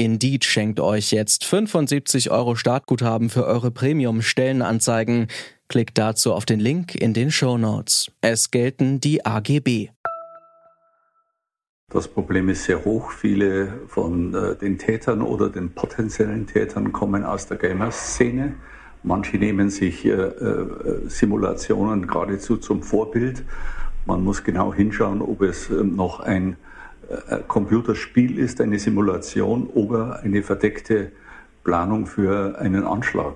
Indeed schenkt euch jetzt 75 Euro Startguthaben für eure Premium-Stellenanzeigen. Klickt dazu auf den Link in den Show Notes. Es gelten die AGB. Das Problem ist sehr hoch. Viele von äh, den Tätern oder den potenziellen Tätern kommen aus der Gamer-Szene. Manche nehmen sich äh, äh, Simulationen geradezu zum Vorbild. Man muss genau hinschauen, ob es ähm, noch ein Computerspiel ist, eine Simulation oder eine verdeckte Planung für einen Anschlag.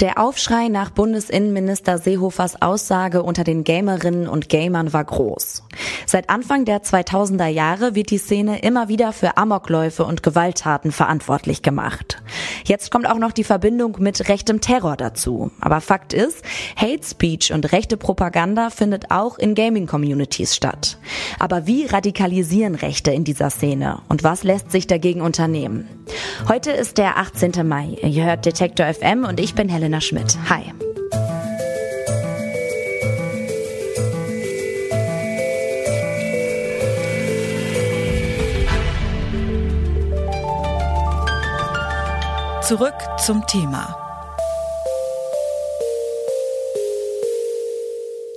Der Aufschrei nach Bundesinnenminister Seehofers Aussage unter den Gamerinnen und Gamern war groß. Seit Anfang der 2000er Jahre wird die Szene immer wieder für Amokläufe und Gewalttaten verantwortlich gemacht. Jetzt kommt auch noch die Verbindung mit rechtem Terror dazu. Aber Fakt ist, Hate Speech und rechte Propaganda findet auch in Gaming-Communities statt. Aber wie radikalisieren Rechte in dieser Szene und was lässt sich dagegen unternehmen? Heute ist der 18. Mai. Ihr hört Detektor FM und ich bin Helen Elena Schmidt. Hi. Zurück zum Thema.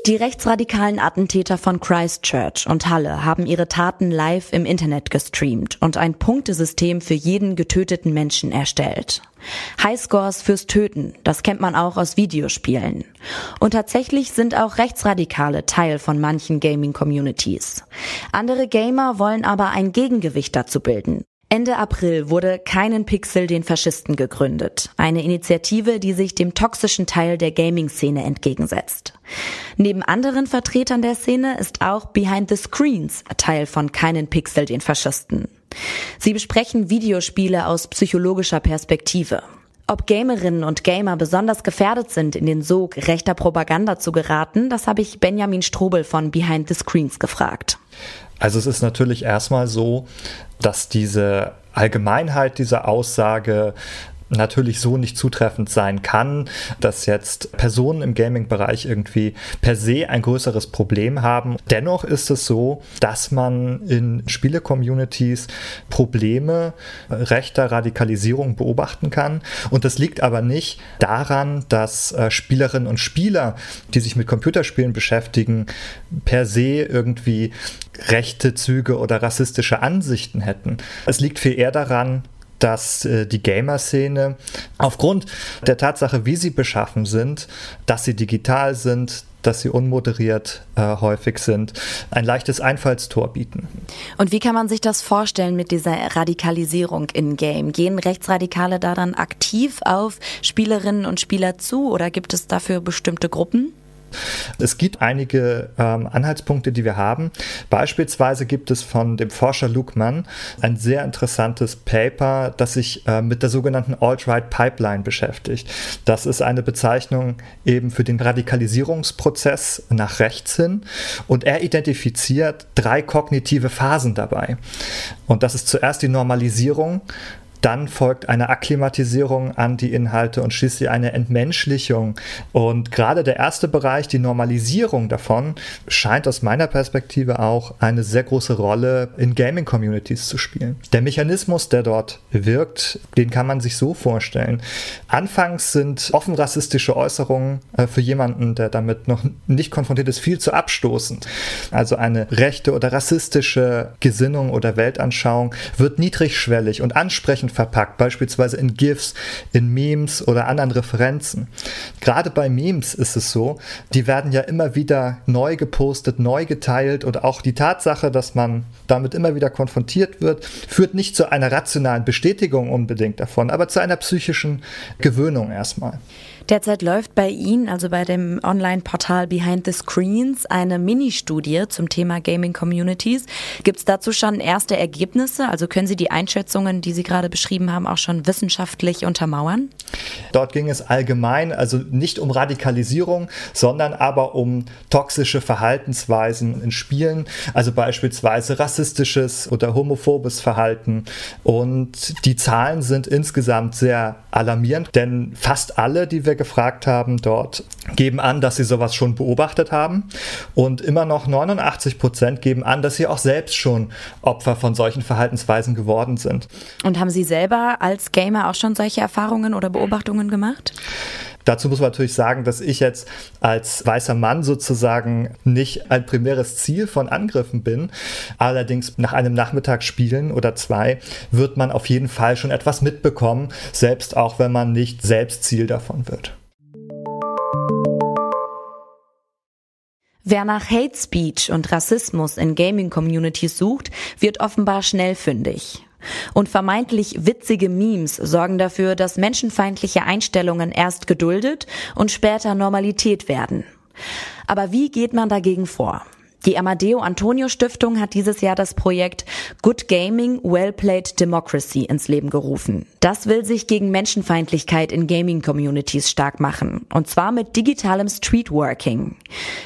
Die rechtsradikalen Attentäter von Christchurch und Halle haben ihre Taten live im Internet gestreamt und ein Punktesystem für jeden getöteten Menschen erstellt. Highscores fürs Töten, das kennt man auch aus Videospielen. Und tatsächlich sind auch Rechtsradikale Teil von manchen Gaming-Communities. Andere Gamer wollen aber ein Gegengewicht dazu bilden Ende April wurde Keinen Pixel den Faschisten gegründet. Eine Initiative, die sich dem toxischen Teil der Gaming-Szene entgegensetzt. Neben anderen Vertretern der Szene ist auch Behind the Screens Teil von Keinen Pixel den Faschisten. Sie besprechen Videospiele aus psychologischer Perspektive. Ob Gamerinnen und Gamer besonders gefährdet sind, in den Sog rechter Propaganda zu geraten, das habe ich Benjamin Strobel von Behind the Screens gefragt. Also es ist natürlich erstmal so, dass diese Allgemeinheit dieser Aussage natürlich so nicht zutreffend sein kann, dass jetzt Personen im Gaming-Bereich irgendwie per se ein größeres Problem haben. Dennoch ist es so, dass man in Spiele-Communities Probleme rechter Radikalisierung beobachten kann. Und das liegt aber nicht daran, dass äh, Spielerinnen und Spieler, die sich mit Computerspielen beschäftigen, per se irgendwie rechte Züge oder rassistische Ansichten hätten. Es liegt viel eher daran, dass äh, die Gamer-Szene aufgrund der Tatsache, wie sie beschaffen sind, dass sie digital sind, dass sie unmoderiert äh, häufig sind, ein leichtes Einfallstor bieten. Und wie kann man sich das vorstellen mit dieser Radikalisierung in Game? Gehen Rechtsradikale da dann aktiv auf Spielerinnen und Spieler zu oder gibt es dafür bestimmte Gruppen? Es gibt einige ähm, Anhaltspunkte, die wir haben. Beispielsweise gibt es von dem Forscher Luke Mann ein sehr interessantes Paper, das sich äh, mit der sogenannten Alt-Right Pipeline beschäftigt. Das ist eine Bezeichnung eben für den Radikalisierungsprozess nach rechts hin und er identifiziert drei kognitive Phasen dabei. Und das ist zuerst die Normalisierung, dann folgt eine Akklimatisierung an die Inhalte und schließlich eine Entmenschlichung. Und gerade der erste Bereich, die Normalisierung davon, scheint aus meiner Perspektive auch eine sehr große Rolle in Gaming-Communities zu spielen. Der Mechanismus, der dort wirkt, den kann man sich so vorstellen. Anfangs sind offen rassistische Äußerungen äh, für jemanden, der damit noch nicht konfrontiert ist, viel zu abstoßend. Also eine rechte oder rassistische Gesinnung oder Weltanschauung wird niedrigschwellig und ansprechend verpackt, beispielsweise in GIFs, in Memes oder anderen Referenzen. Gerade bei Memes ist es so, die werden ja immer wieder neu gepostet, neu geteilt und auch die Tatsache, dass man damit immer wieder konfrontiert wird, führt nicht zu einer rationalen Bestätigung unbedingt davon, aber zu einer psychischen Gewöhnung erstmal. Derzeit läuft bei Ihnen, also bei dem Online-Portal Behind the Screens, eine Mini-Studie zum Thema Gaming Communities. Gibt es dazu schon erste Ergebnisse? Also können Sie die Einschätzungen, die Sie gerade beschrieben haben, auch schon wissenschaftlich untermauern? Dort ging es allgemein, also nicht um Radikalisierung, sondern aber um toxische Verhaltensweisen in Spielen, also beispielsweise rassistisches oder homophobes Verhalten. Und die Zahlen sind insgesamt sehr alarmierend, denn fast alle, die wir gefragt haben, dort geben an, dass sie sowas schon beobachtet haben. Und immer noch 89 Prozent geben an, dass sie auch selbst schon Opfer von solchen Verhaltensweisen geworden sind. Und haben Sie selber als Gamer auch schon solche Erfahrungen oder Beobachtungen gemacht? Dazu muss man natürlich sagen, dass ich jetzt als weißer Mann sozusagen nicht ein primäres Ziel von Angriffen bin. Allerdings nach einem Nachmittag spielen oder zwei wird man auf jeden Fall schon etwas mitbekommen, selbst auch wenn man nicht selbst Ziel davon wird. Wer nach Hate Speech und Rassismus in Gaming-Communities sucht, wird offenbar schnell fündig. Und vermeintlich witzige Memes sorgen dafür, dass menschenfeindliche Einstellungen erst geduldet und später Normalität werden. Aber wie geht man dagegen vor? Die Amadeo Antonio Stiftung hat dieses Jahr das Projekt Good Gaming, Well Played Democracy ins Leben gerufen. Das will sich gegen Menschenfeindlichkeit in Gaming-Communities stark machen. Und zwar mit digitalem Streetworking.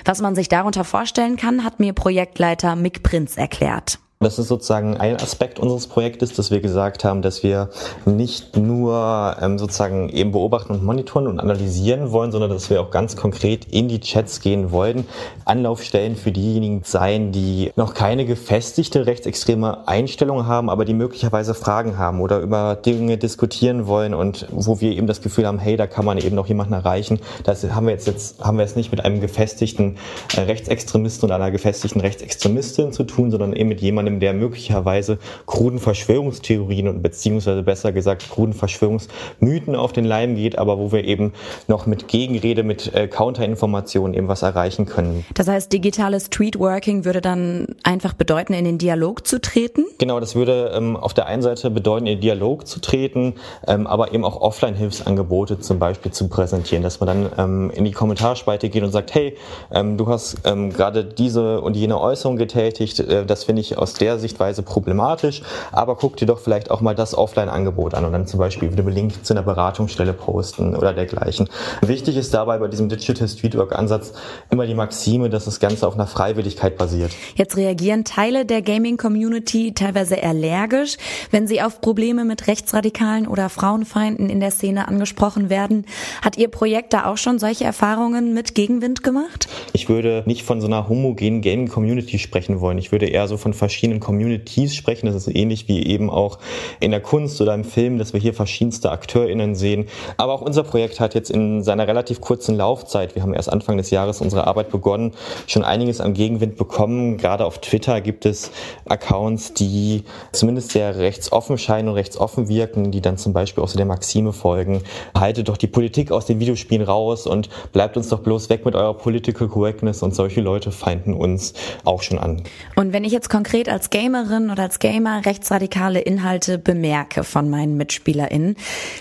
Was man sich darunter vorstellen kann, hat mir Projektleiter Mick Prinz erklärt. Das ist sozusagen ein Aspekt unseres Projektes, dass wir gesagt haben, dass wir nicht nur ähm, sozusagen eben beobachten und monitoren und analysieren wollen, sondern dass wir auch ganz konkret in die Chats gehen wollen, Anlaufstellen für diejenigen sein, die noch keine gefestigte rechtsextreme Einstellung haben, aber die möglicherweise Fragen haben oder über Dinge diskutieren wollen und wo wir eben das Gefühl haben, hey, da kann man eben noch jemanden erreichen. Das haben wir jetzt, jetzt haben wir es nicht mit einem gefestigten äh, Rechtsextremisten oder einer gefestigten Rechtsextremistin zu tun, sondern eben mit jemandem, jemandem, der möglicherweise kruden Verschwörungstheorien und beziehungsweise besser gesagt kruden Verschwörungsmythen auf den Leim geht, aber wo wir eben noch mit Gegenrede, mit äh, Counterinformationen eben was erreichen können. Das heißt, digitales Streetworking würde dann einfach bedeuten, in den Dialog zu treten? Genau, das würde ähm, auf der einen Seite bedeuten, in den Dialog zu treten, ähm, aber eben auch Offline-Hilfsangebote zum Beispiel zu präsentieren, dass man dann ähm, in die Kommentarspalte geht und sagt, hey, ähm, du hast ähm, gerade diese und jene Äußerung getätigt, äh, das finde ich aus der Sichtweise problematisch, aber guck dir doch vielleicht auch mal das Offline-Angebot an und dann zum Beispiel wieder einen Link zu einer Beratungsstelle posten oder dergleichen. Wichtig ist dabei bei diesem Digital Streetwork-Ansatz immer die Maxime, dass das Ganze auf einer Freiwilligkeit basiert. Jetzt reagieren Teile der Gaming-Community teilweise allergisch, wenn sie auf Probleme mit Rechtsradikalen oder Frauenfeinden in der Szene angesprochen werden. Hat Ihr Projekt da auch schon solche Erfahrungen mit Gegenwind gemacht? Ich würde nicht von so einer homogenen Gaming-Community sprechen wollen. Ich würde eher so von verschiedenen verschiedenen Communities sprechen. Das ist ähnlich wie eben auch in der Kunst oder im Film, dass wir hier verschiedenste AkteurInnen sehen. Aber auch unser Projekt hat jetzt in seiner relativ kurzen Laufzeit, wir haben erst Anfang des Jahres unsere Arbeit begonnen, schon einiges an Gegenwind bekommen. Gerade auf Twitter gibt es Accounts, die zumindest sehr rechtsoffen scheinen und rechtsoffen wirken, die dann zum Beispiel auch so der Maxime folgen, haltet doch die Politik aus den Videospielen raus und bleibt uns doch bloß weg mit eurer Political Correctness und solche Leute feinden uns auch schon an. Und wenn ich jetzt konkret als Gamerin oder als Gamer rechtsradikale Inhalte bemerke von meinen MitspielerInnen,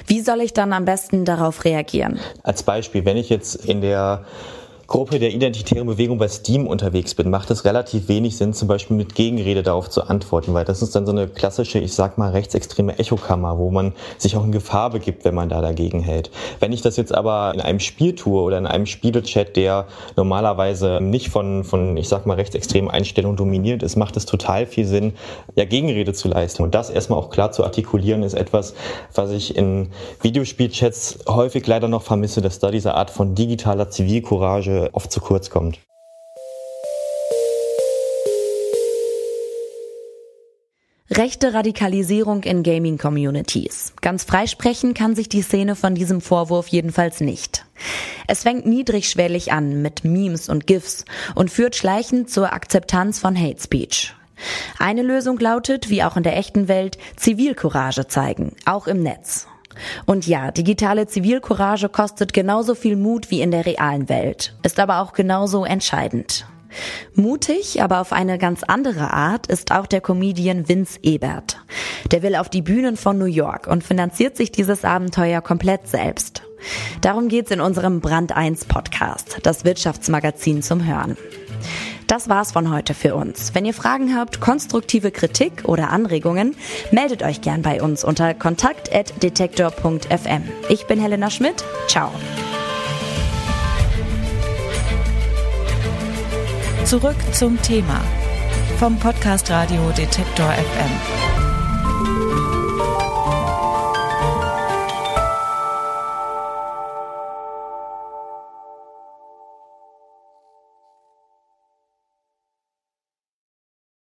wie soll ich dann am besten darauf reagieren? Als Beispiel, wenn ich jetzt in der Gruppe der identitären Bewegung bei Steam unterwegs bin, macht es relativ wenig Sinn, zum Beispiel mit Gegenrede darauf zu antworten, weil das ist dann so eine klassische, ich sag mal, rechtsextreme Echokammer, wo man sich auch in Gefahr begibt, wenn man da dagegen hält. Wenn ich das jetzt aber in einem Spiel tue oder in einem Spielechat, der normalerweise nicht von, von ich sag mal, rechtsextremen Einstellungen dominiert ist, macht es total viel Sinn, ja, Gegenrede zu leisten. Und das erstmal auch klar zu artikulieren, ist etwas, was ich in Videospielchats häufig leider noch vermisse, dass da diese Art von digitaler Zivilcourage oft zu kurz kommt. Rechte Radikalisierung in Gaming-Communities. Ganz freisprechen kann sich die Szene von diesem Vorwurf jedenfalls nicht. Es fängt niedrigschwellig an mit Memes und GIFs und führt schleichend zur Akzeptanz von Hate Speech. Eine Lösung lautet, wie auch in der echten Welt, Zivilcourage zeigen, auch im Netz. Und ja, digitale Zivilcourage kostet genauso viel Mut wie in der realen Welt, ist aber auch genauso entscheidend. Mutig, aber auf eine ganz andere Art ist auch der Comedian Vince Ebert. Der will auf die Bühnen von New York und finanziert sich dieses Abenteuer komplett selbst. Darum geht's in unserem Brand 1 Podcast, das Wirtschaftsmagazin zum Hören. Das war's von heute für uns. Wenn ihr Fragen habt, konstruktive Kritik oder Anregungen, meldet euch gern bei uns unter kontakt.detektor.fm. Ich bin Helena Schmidt. Ciao. Zurück zum Thema vom Podcast Radio Detektor FM.